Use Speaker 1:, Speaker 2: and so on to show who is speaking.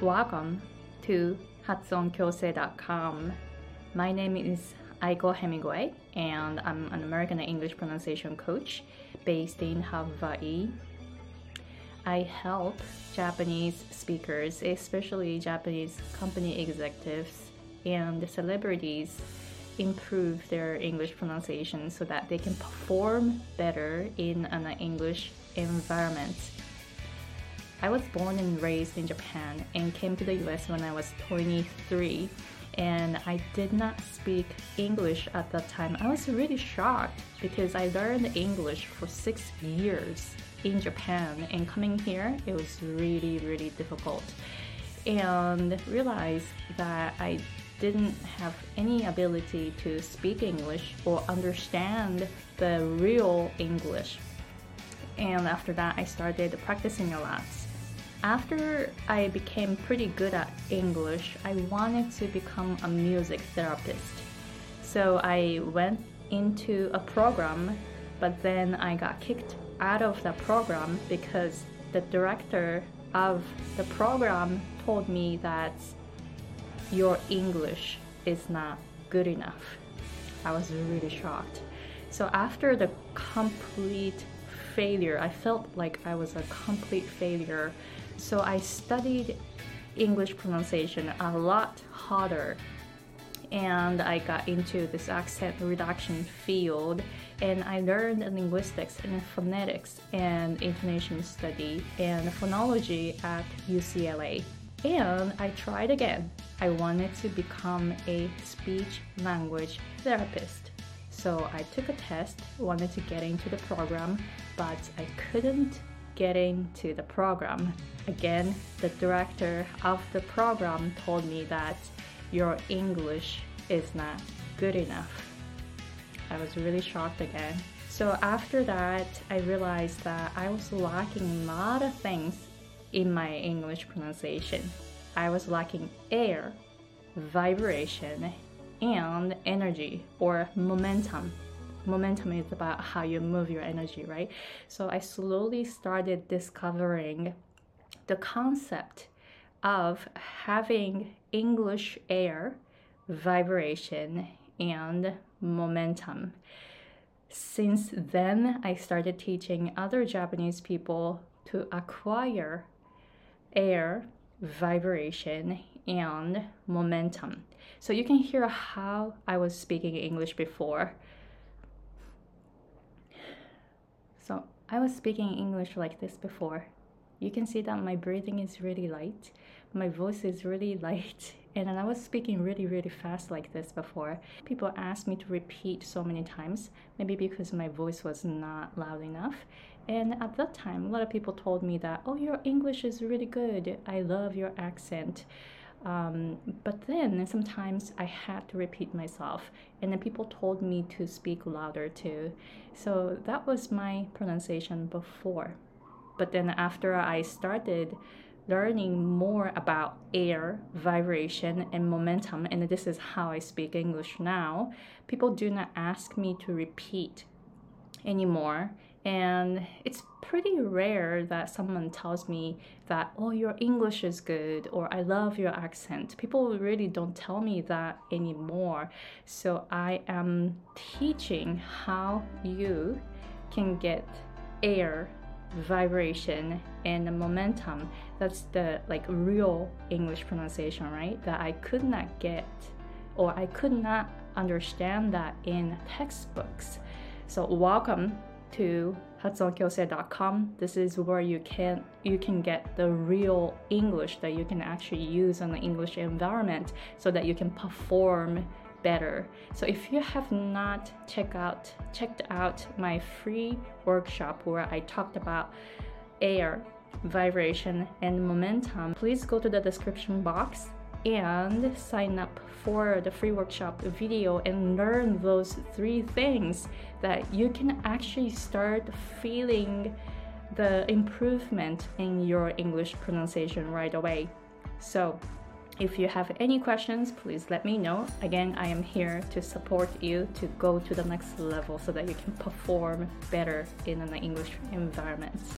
Speaker 1: Welcome to HatsuonKyosei.com. My name is Aiko Hemingway, and I'm an American English pronunciation coach based in Hawaii. I help Japanese speakers, especially Japanese company executives and celebrities, improve their English pronunciation so that they can perform better in an English environment. I was born and raised in Japan and came to the US when I was 23 and I did not speak English at that time. I was really shocked because I learned English for six years in Japan and coming here it was really really difficult and realized that I didn't have any ability to speak English or understand the real English. And after that, I started practicing a lot. After I became pretty good at English, I wanted to become a music therapist. So I went into a program, but then I got kicked out of the program because the director of the program told me that your English is not good enough. I was really shocked. So after the complete failure, I felt like I was a complete failure. So I studied English pronunciation a lot harder and I got into this accent reduction field and I learned linguistics and phonetics and intonation study and phonology at UCLA. And I tried again. I wanted to become a speech language therapist. So I took a test, wanted to get into the program, but I couldn't get into the program. Again, the director of the program told me that your English is not good enough. I was really shocked again. So after that, I realized that I was lacking a lot of things in my English pronunciation. I was lacking air, vibration, and energy or momentum. Momentum is about how you move your energy, right? So I slowly started discovering the concept of having English air, vibration, and momentum. Since then, I started teaching other Japanese people to acquire air, vibration, and momentum. So you can hear how I was speaking English before. So I was speaking English like this before. You can see that my breathing is really light, my voice is really light, and I was speaking really, really fast like this before. People asked me to repeat so many times, maybe because my voice was not loud enough. And at that time, a lot of people told me that, oh, your English is really good. I love your accent. Um, but then sometimes I had to repeat myself, and then people told me to speak louder too. So that was my pronunciation before. But then after I started learning more about air, vibration, and momentum, and this is how I speak English now, people do not ask me to repeat anymore. And it's pretty rare that someone tells me that, oh, your English is good or I love your accent. People really don't tell me that anymore. So I am teaching how you can get air vibration and momentum that's the like real english pronunciation right that i could not get or i could not understand that in textbooks so welcome to hatsuonkyosei.com. This is where you can you can get the real English that you can actually use in the English environment so that you can perform better. So if you have not checked out checked out my free workshop where I talked about air, vibration, and momentum, please go to the description box and sign up for the free workshop video and learn those three things that you can actually start feeling the improvement in your English pronunciation right away. So, if you have any questions, please let me know. Again, I am here to support you to go to the next level so that you can perform better in an English environment.